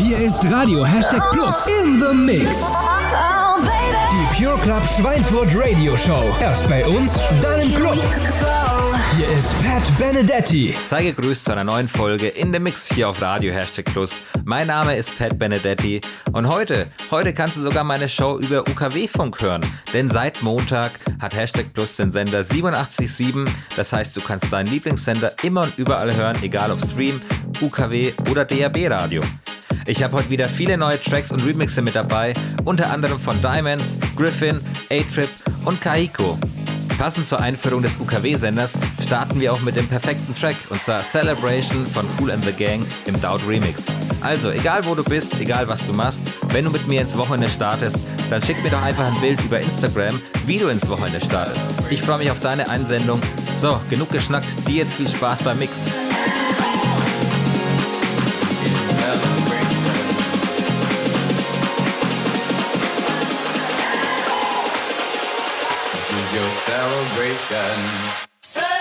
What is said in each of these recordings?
Hier ist Radio Hashtag Plus in the Mix. Die Pure Club Schweinfurt Radio Show. Erst bei uns, dann im Club. Hier ist Pat Benedetti. Sei gegrüßt zu einer neuen Folge in the Mix hier auf Radio Hashtag Plus. Mein Name ist Pat Benedetti und heute, heute kannst du sogar meine Show über UKW-Funk hören. Denn seit Montag hat Hashtag Plus den Sender 87.7. Das heißt, du kannst deinen Lieblingssender immer und überall hören, egal ob Stream, UKW oder DAB-Radio. Ich habe heute wieder viele neue Tracks und Remixe mit dabei, unter anderem von Diamonds, Griffin, A-Trip und Kaiko. Passend zur Einführung des UKW-Senders starten wir auch mit dem perfekten Track und zwar Celebration von Cool and the Gang im Doubt Remix. Also, egal wo du bist, egal was du machst, wenn du mit mir ins Wochenende startest, dann schick mir doch einfach ein Bild über Instagram, wie du ins Wochenende startest. Ich freue mich auf deine Einsendung. So, genug geschnackt, dir jetzt viel Spaß beim Mix. Celebration.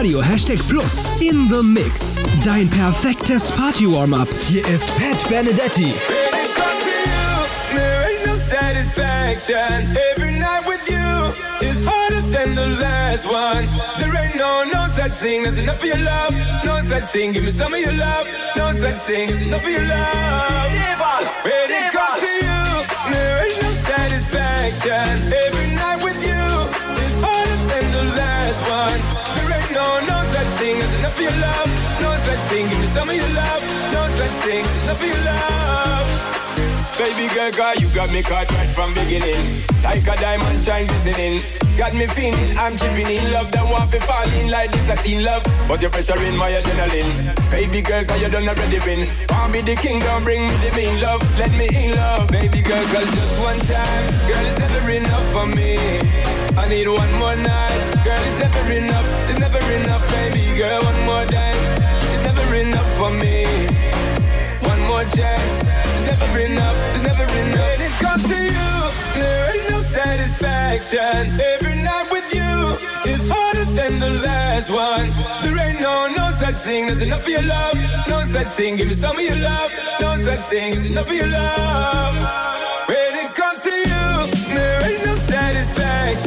Radio Hashtag Plus in the Mix. Dein perfektes Party-Warm-Up. Hier ist Pat Benedetti. Satisfaction. Every night with you is harder than the last one. There ain't no no such thing as enough your love. No such thing, give me some of your love. No such thing, enough your love. When it comes to you, there ain't no satisfaction. Every night with you is harder than the last one. As enough of your love. No such thing, give me some of your love. No such thing, enough of your love. Baby girl, girl, you got me caught right from beginning. Like a diamond shine glistening. Got me feeling, I'm chipping in love. That want to fall in like this a teen love. But you're pressuring my adrenaline. Baby girl, girl, you done already win. Want be the king, don't bring me the mean love. Let me in love. Baby girl, girl, just one time. Girl, it's never enough for me. I need one more night. Girl, it's never enough. It's never enough, baby girl. One more time. It's never enough for me. One more chance. It's never enough. It's never enough. When it comes to you, there ain't no satisfaction. Every night with you is harder than the last one. There ain't no no such thing as enough of your love. No such thing. Give me some of your love. No such thing as enough of your love.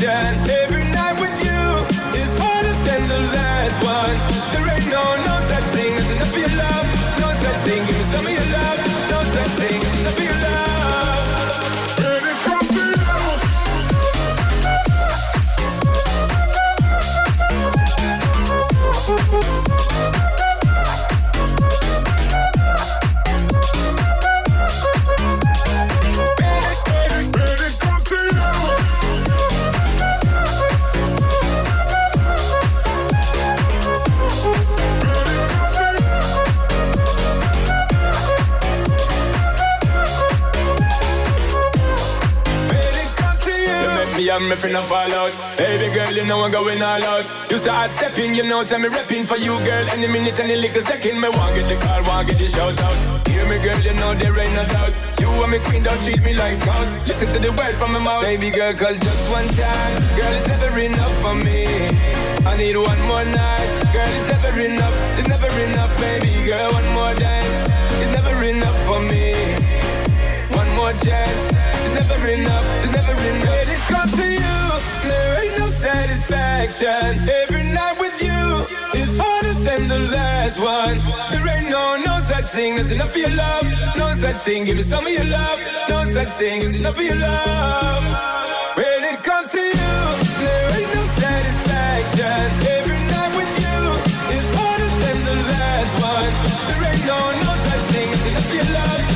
Satisfaction. Every night with you is harder than the last one. There ain't no no such thing as enough of your love. No such thing. Give me some of your love. No such thing. Enough of your love. And me finna fall out. Baby girl, you know I'm going all out. You say hard stepping, you know, say me repping for you, girl. Any minute, any little second, me want get the call, want get the shout out. Hear me, girl, you know there ain't no doubt. You and me queen, don't treat me like scout. Listen to the word from my mouth, baby girl, cause just one time, girl, it's never enough for me. I need one more night, girl, it's never enough, it's never enough, baby girl, one more time, it's never enough for me. One more chance. Never enough. It's never enough. When it comes to you, there ain't no satisfaction. Every night with you is harder than the last one. There ain't no no such thing as enough of your love. No such thing. Give me some of your love. No such thing as enough of your love. When it comes to you, there ain't no satisfaction. Every night with you is harder than the last one. There ain't no no such thing as enough of your love.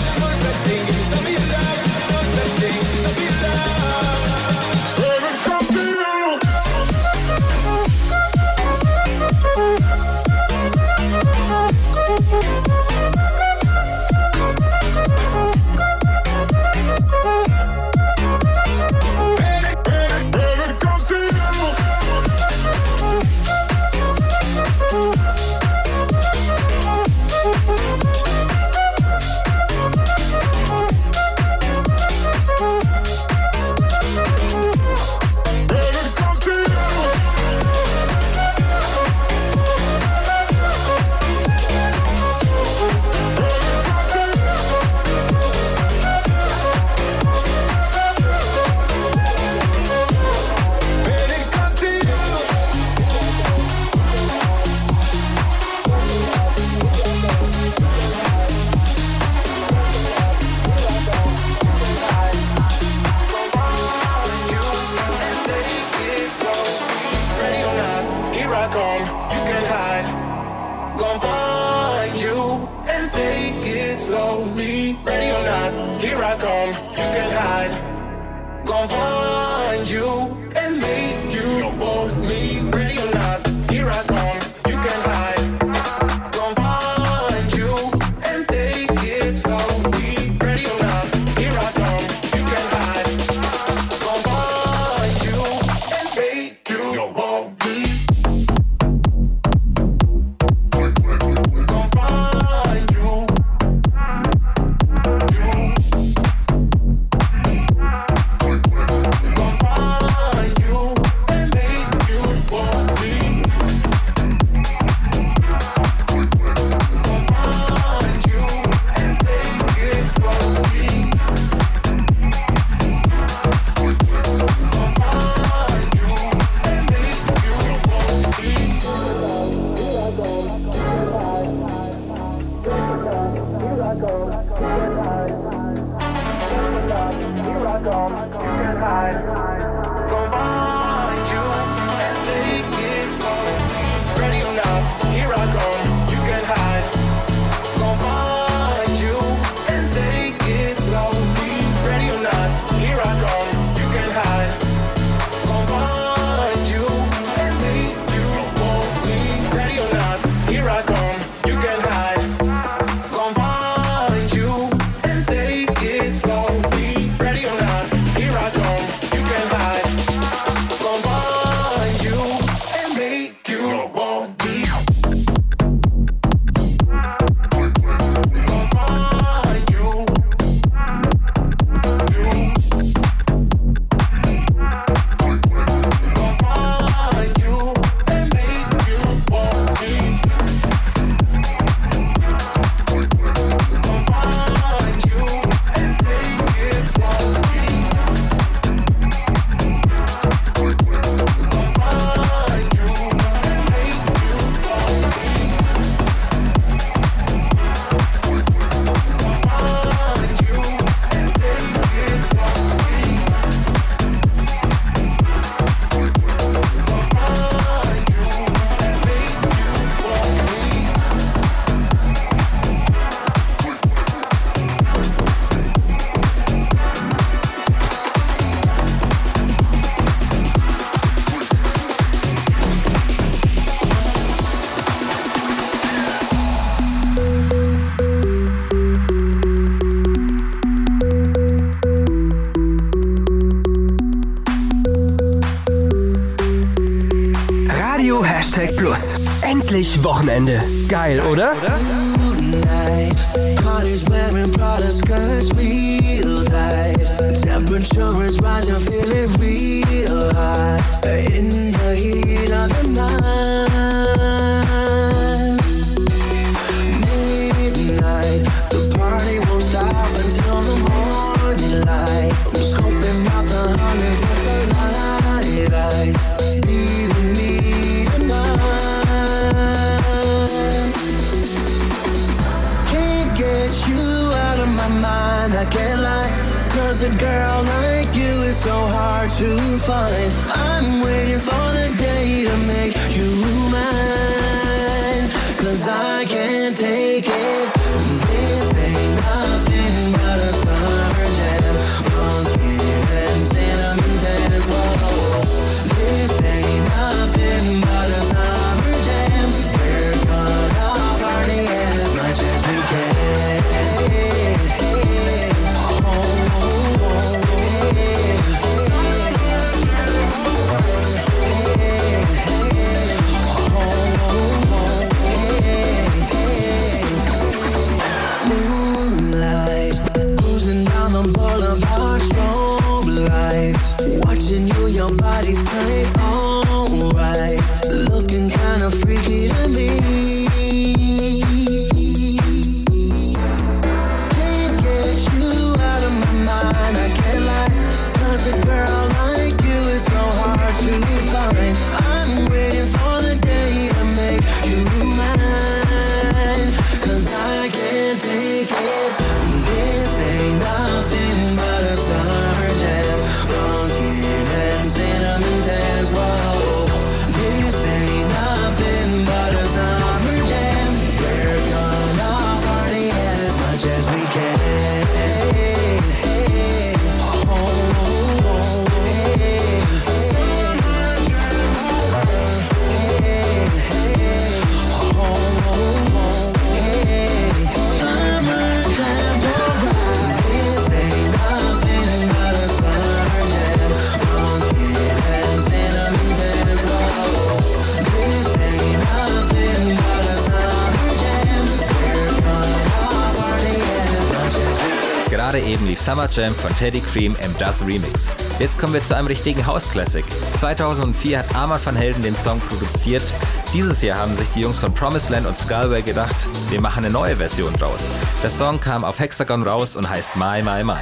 Wochenende. Geil, oder? night. Summer Jam von Teddy Cream M. Das Remix. Jetzt kommen wir zu einem richtigen House-Classic. 2004 hat Armand van Helden den Song produziert. Dieses Jahr haben sich die Jungs von Promised Land und Skullway gedacht, wir machen eine neue Version draus. Der Song kam auf Hexagon raus und heißt My My My.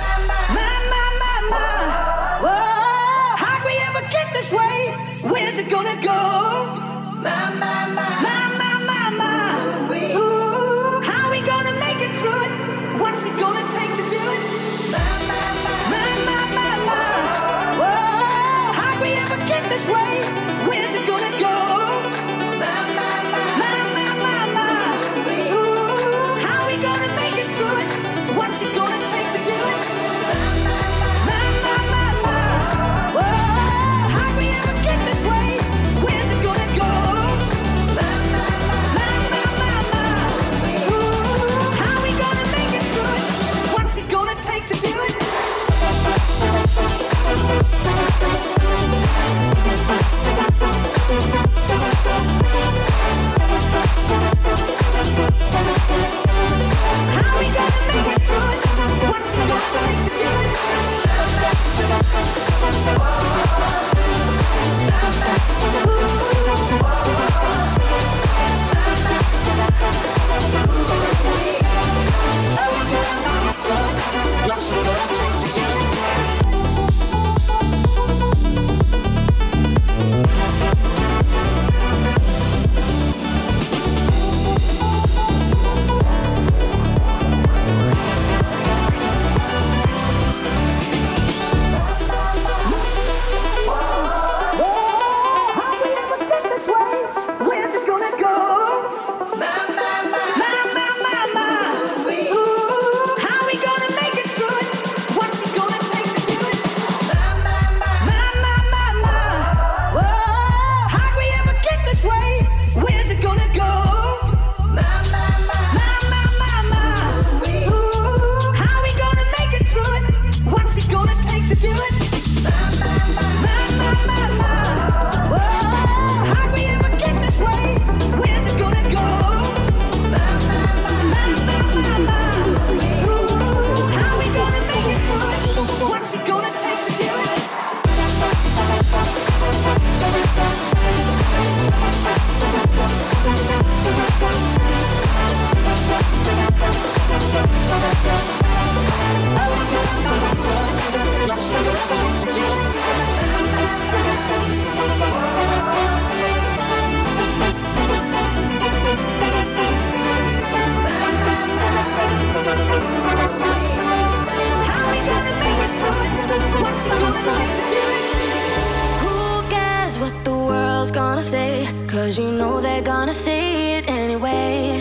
Cause you know they're gonna see it anyway.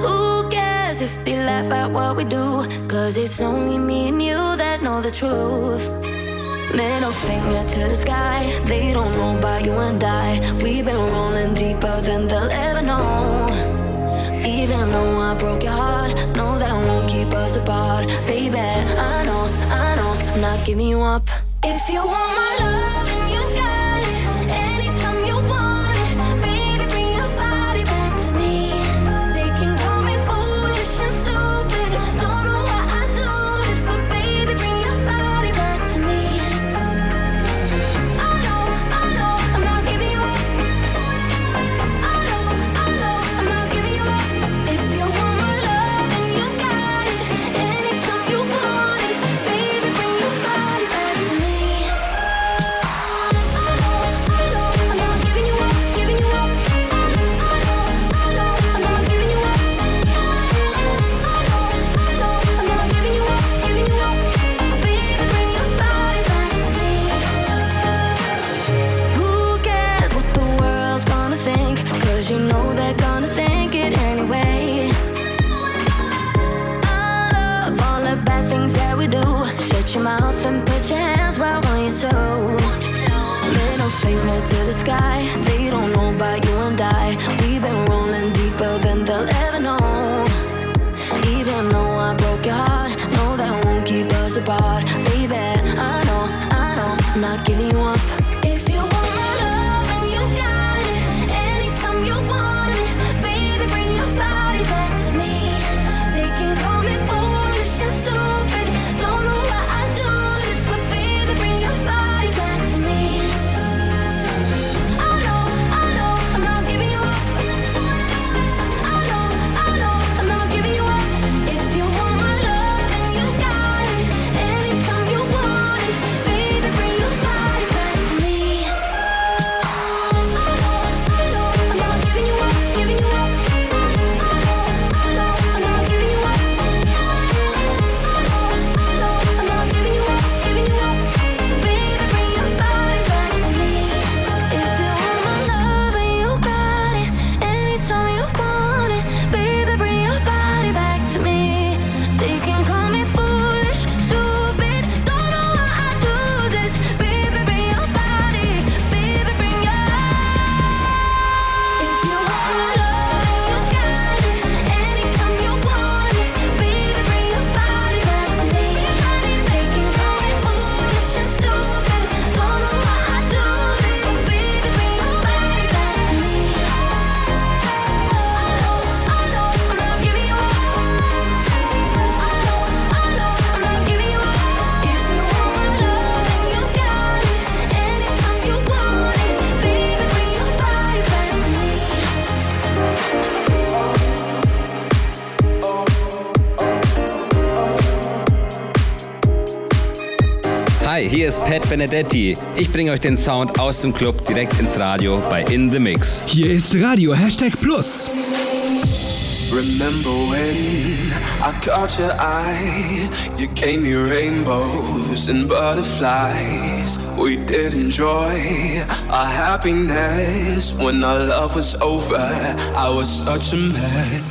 Who cares if they laugh at what we do? Cause it's only me and you that know the truth. Middle finger to the sky, they don't know about you and I. We've been rolling deeper than they'll ever know. Even though I broke your heart, no, that won't keep us apart. Baby, I know, I know, I'm not giving you up. do. Shut your mouth and put your hands where I want you to. Middle finger to the sky. They don't know about you and I. We've been rolling deeper than they'll ever know. Even though I broke your heart, know that won't keep us apart. Baby, I know, I know, I'm not giving you up. Hi, hier ist Pat Benedetti. Ich bringe euch den Sound aus dem Club direkt ins Radio bei In The Mix. Hier ist Radio Hashtag Plus. Remember when I caught your eye? You gave me rainbows and butterflies. We did enjoy our happiness when our love was over. I was such a man.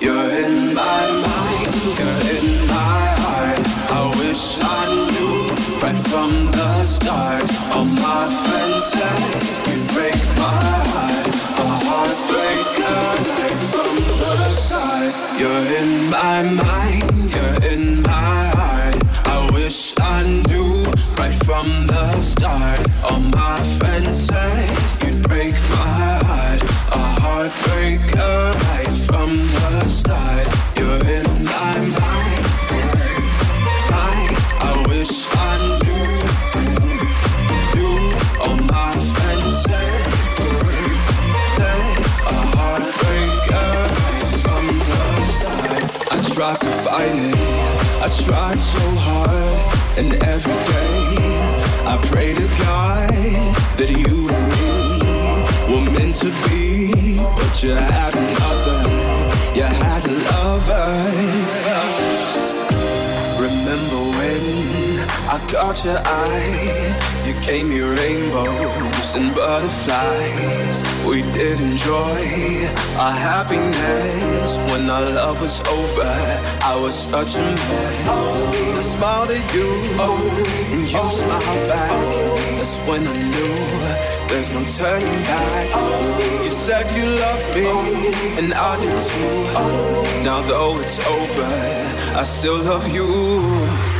You're in my mind, you're in my wish I knew right from the start. All my friends said you break my heart, a heartbreaker right from the start. You're in my mind, you're in my heart. I wish I knew right from the start. All my friends said you'd break my heart, a heartbreaker right from the start. You're in my mind, mind. I wish I knew. All my friends heartbreaker. I tried to fight it, I tried so hard, and every day I pray to God that you and me were meant to be, but you had another, you had a lover. Remember I caught your eye? You gave me rainbows and butterflies. We did enjoy our happiness when our love was over. I was such a man. I smiled at you, and you smiled back. That's when I knew there's no turning back. You said you loved me, and I did too. Now though it's over, I still love you.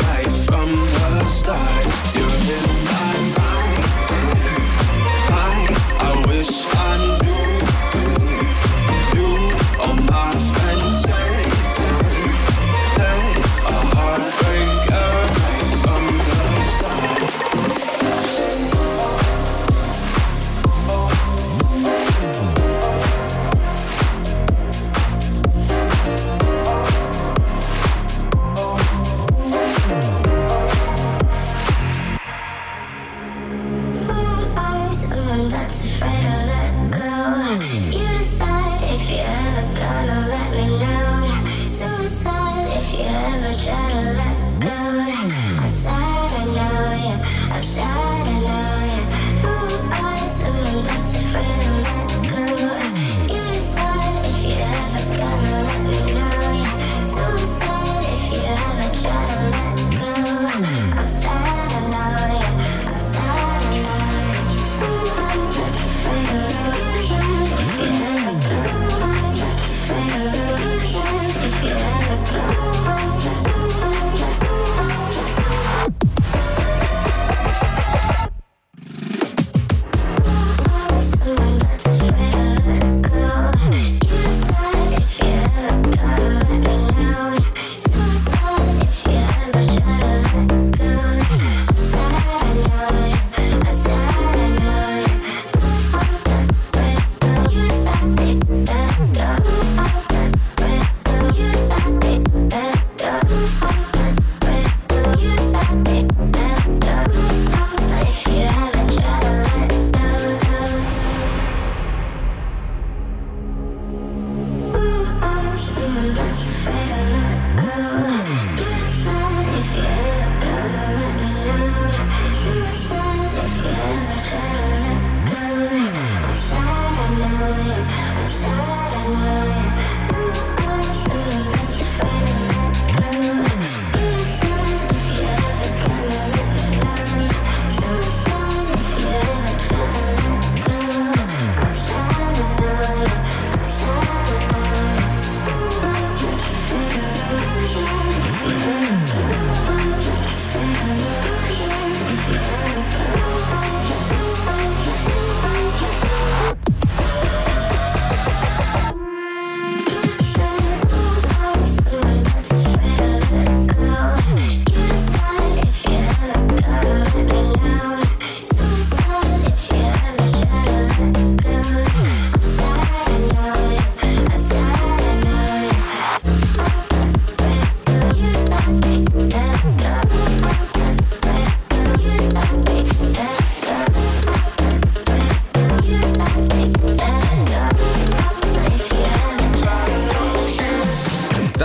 the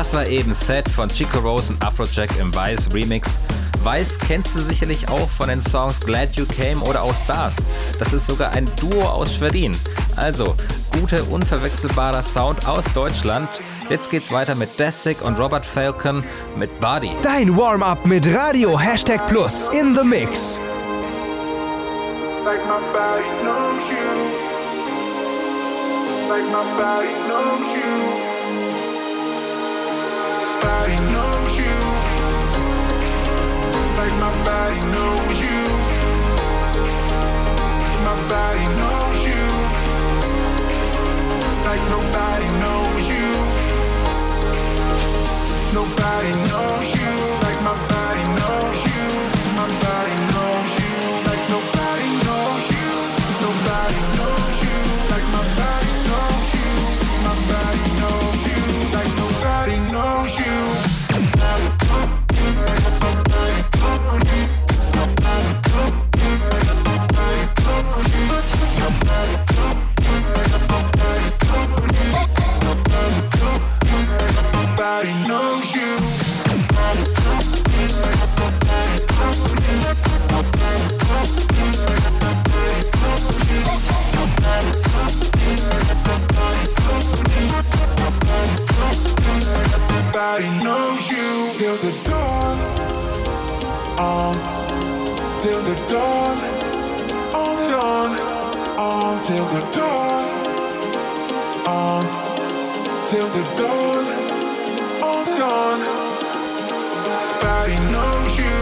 Das war eben Set von Chico Rose und Afrojack im Vice Remix. Vice kennst du sicherlich auch von den Songs Glad You Came oder auch Stars. Das ist sogar ein Duo aus Schwerin. Also, guter, unverwechselbarer Sound aus Deutschland. Jetzt geht's weiter mit Desik und Robert Falcon mit Body. Dein Warm-up mit Radio Hashtag Plus in the Mix. Like my body knows you. Like my body knows you. Body knows you. Like my body knows you. My body knows you. Like nobody knows you. Nobody knows you. Like my body knows you. My body dawn, on and on, on till the dawn, on till the dawn, on and on. Body knows you,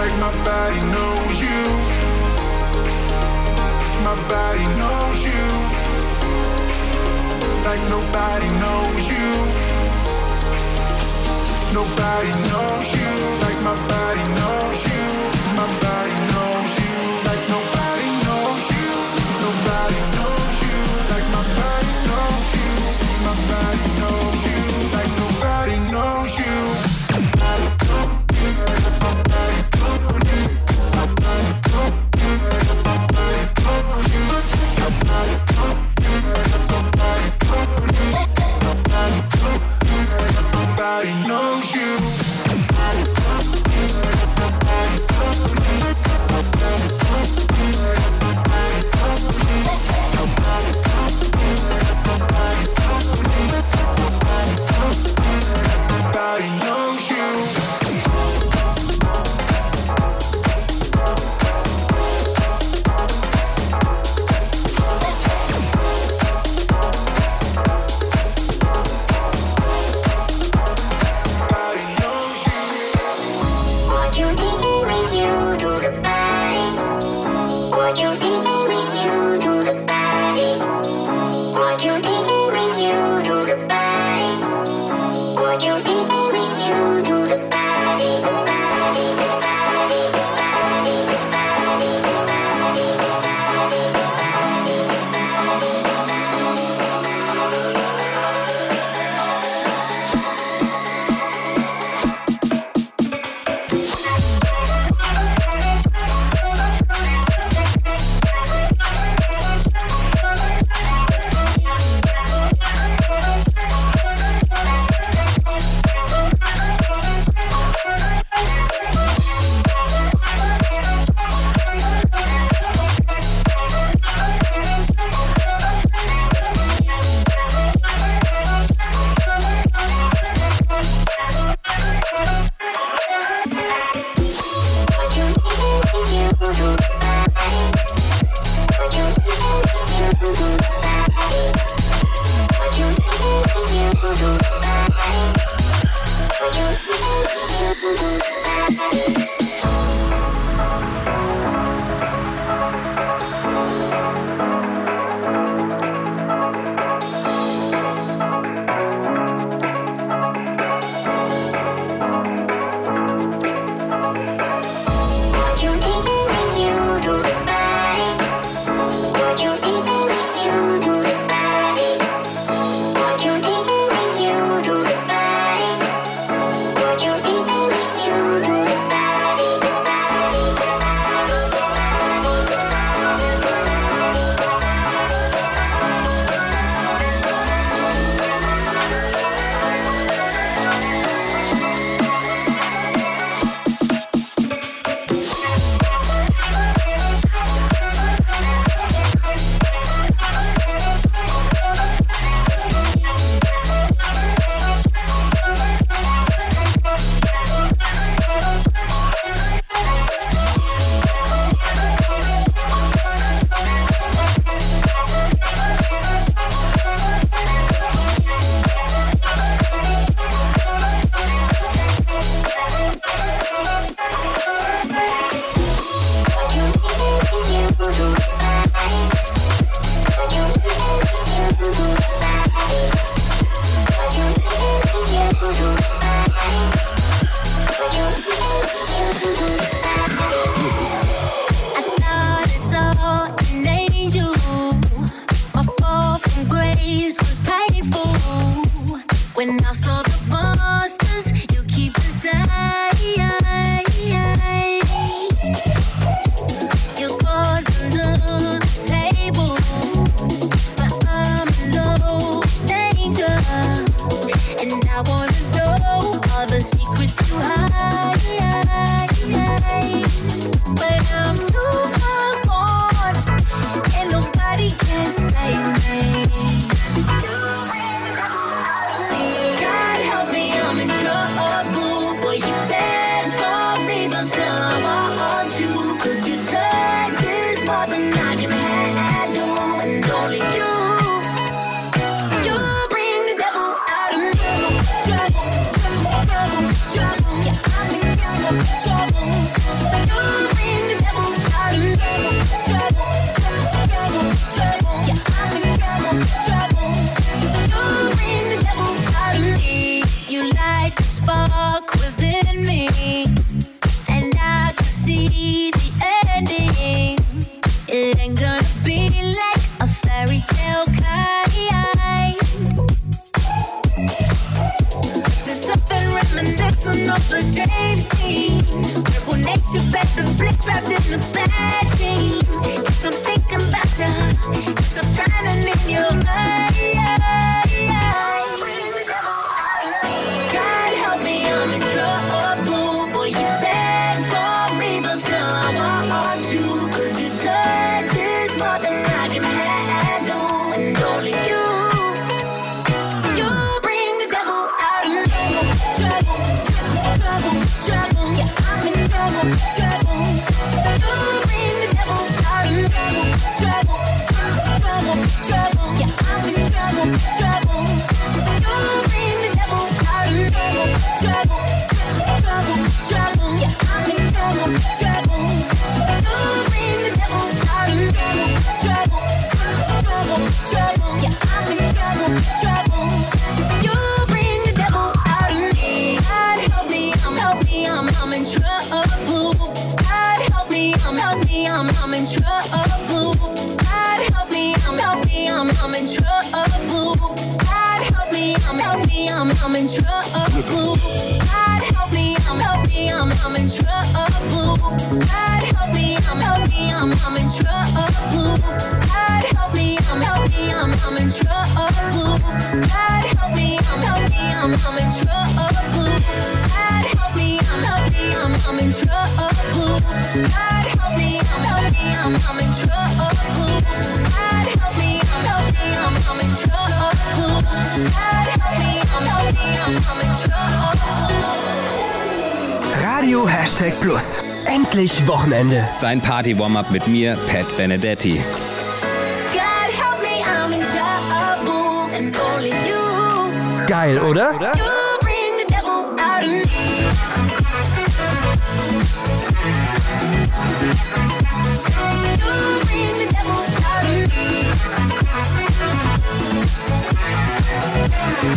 like my body knows you. My body knows you, like nobody knows you. Nobody knows you like my body knows you, my body knows trouble. God help me, I'm help me, I'm I'm in trouble. God help me, help me, I'm I'm in trouble. God help me, help me, I'm I'm in trouble. God help me, help me, I'm I'm in trouble. God help me, help me, I'm I'm in trouble. God help me, help me, I'm I'm in trouble. God help me, I'm help me, I'm I'm in trouble. God help Radio Hashtag Plus. Endlich Wochenende. Dein Party-Warm-Up mit mir, Pat Benedetti. Geil, oder? oder? You bring the devil out of me. You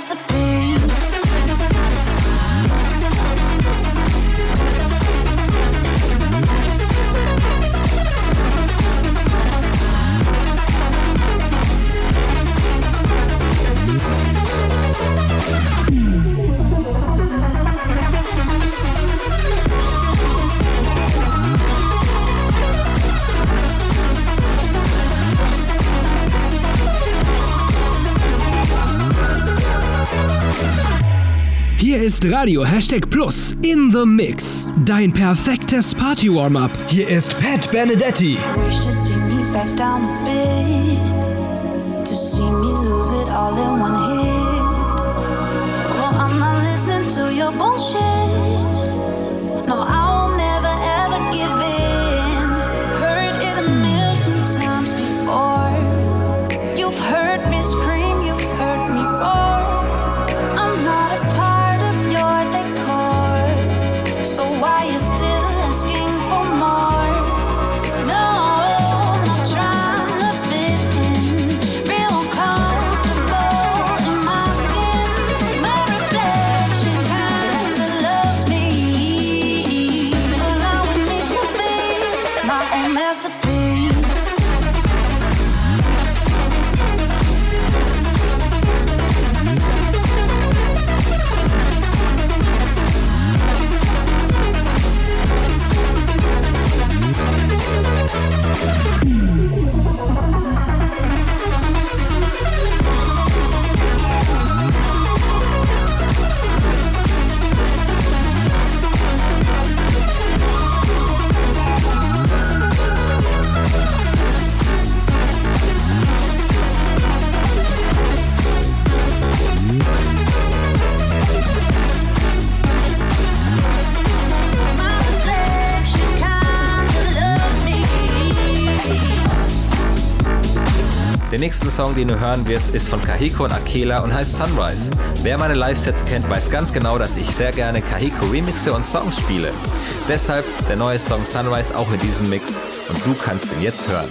own masterpiece. Hier ist Radio Hashtag Plus in the Mix. Dein perfektes Party-Warm-Up. Hier ist Pat Benedetti. Wish to see me back down a bit. To see me lose it all in one hit. Well, I'm not listening to your bullshit. No, I will never ever give in. Den nächsten Song, den du hören wirst, ist von Kahiko und Akela und heißt Sunrise. Wer meine Live-Sets kennt, weiß ganz genau, dass ich sehr gerne Kahiko Remixe und Songs spiele. Deshalb der neue Song Sunrise auch in diesem Mix und du kannst ihn jetzt hören.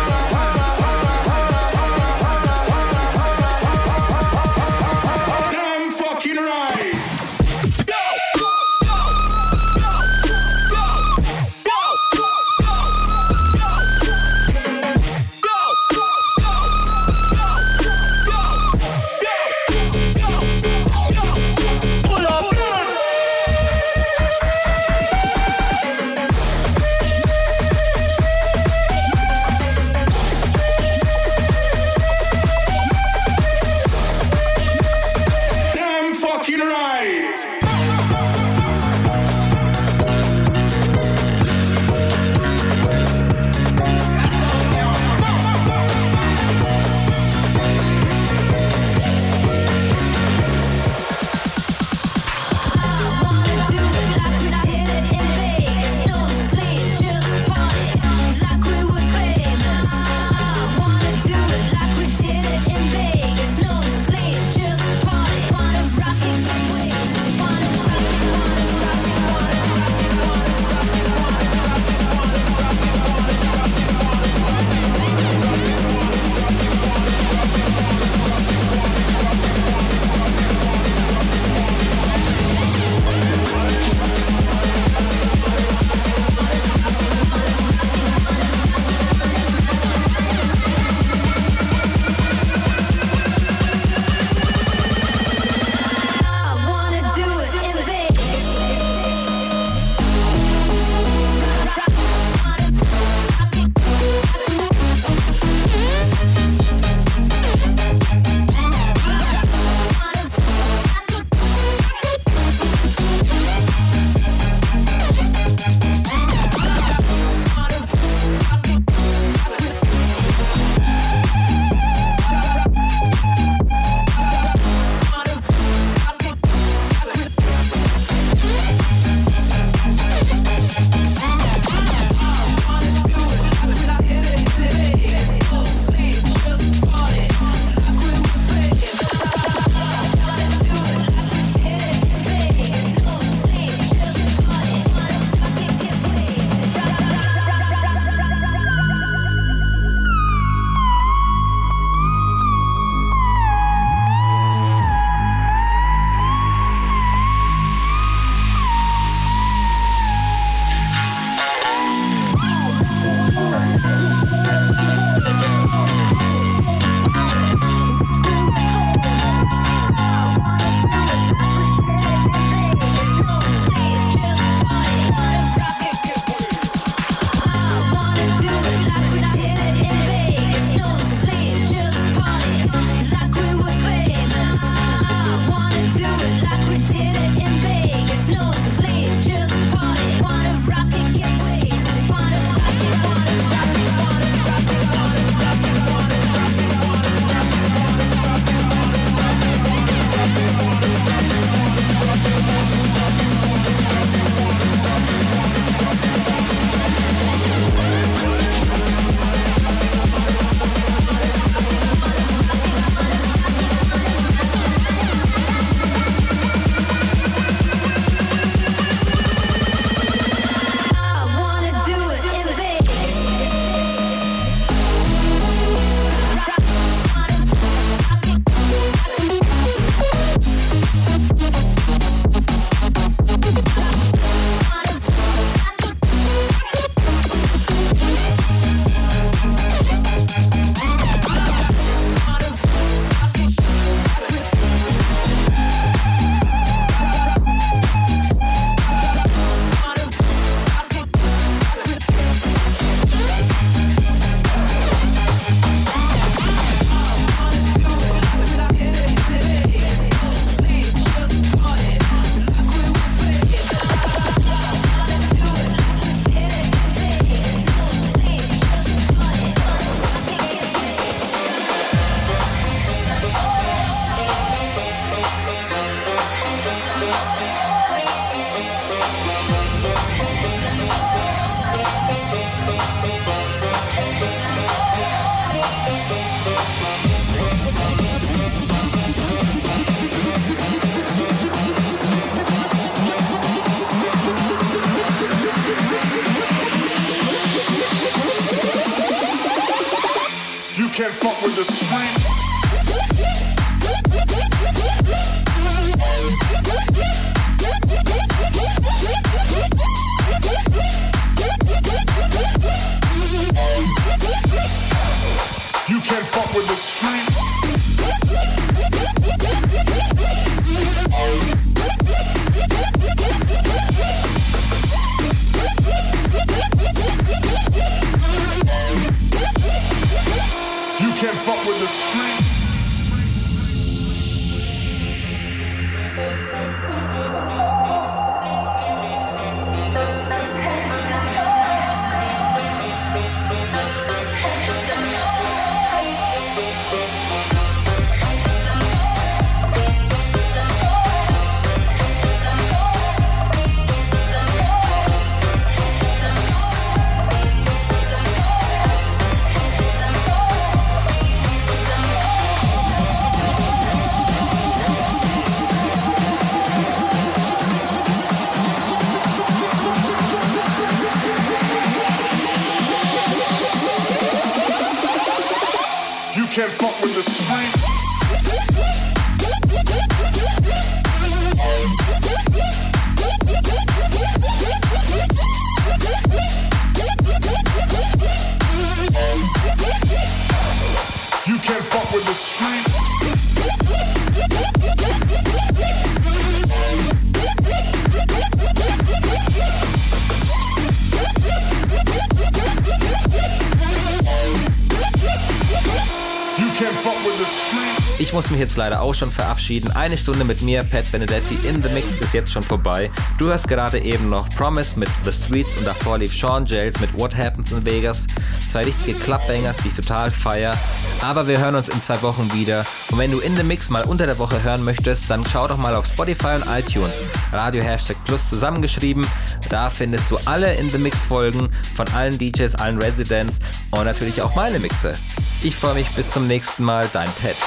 Street. Jetzt leider auch schon verabschieden. Eine Stunde mit mir, Pat Benedetti, in The Mix ist jetzt schon vorbei. Du hörst gerade eben noch Promise mit The Streets und davor lief Sean Jails mit What Happens in Vegas. Zwei richtige Clubbangers, die ich total feier. Aber wir hören uns in zwei Wochen wieder. Und wenn du in The Mix mal unter der Woche hören möchtest, dann schau doch mal auf Spotify und iTunes. Radio Hashtag Plus zusammengeschrieben. Da findest du alle in The Mix Folgen von allen DJs, allen Residents und natürlich auch meine Mixe. Ich freue mich bis zum nächsten Mal, dein Pet.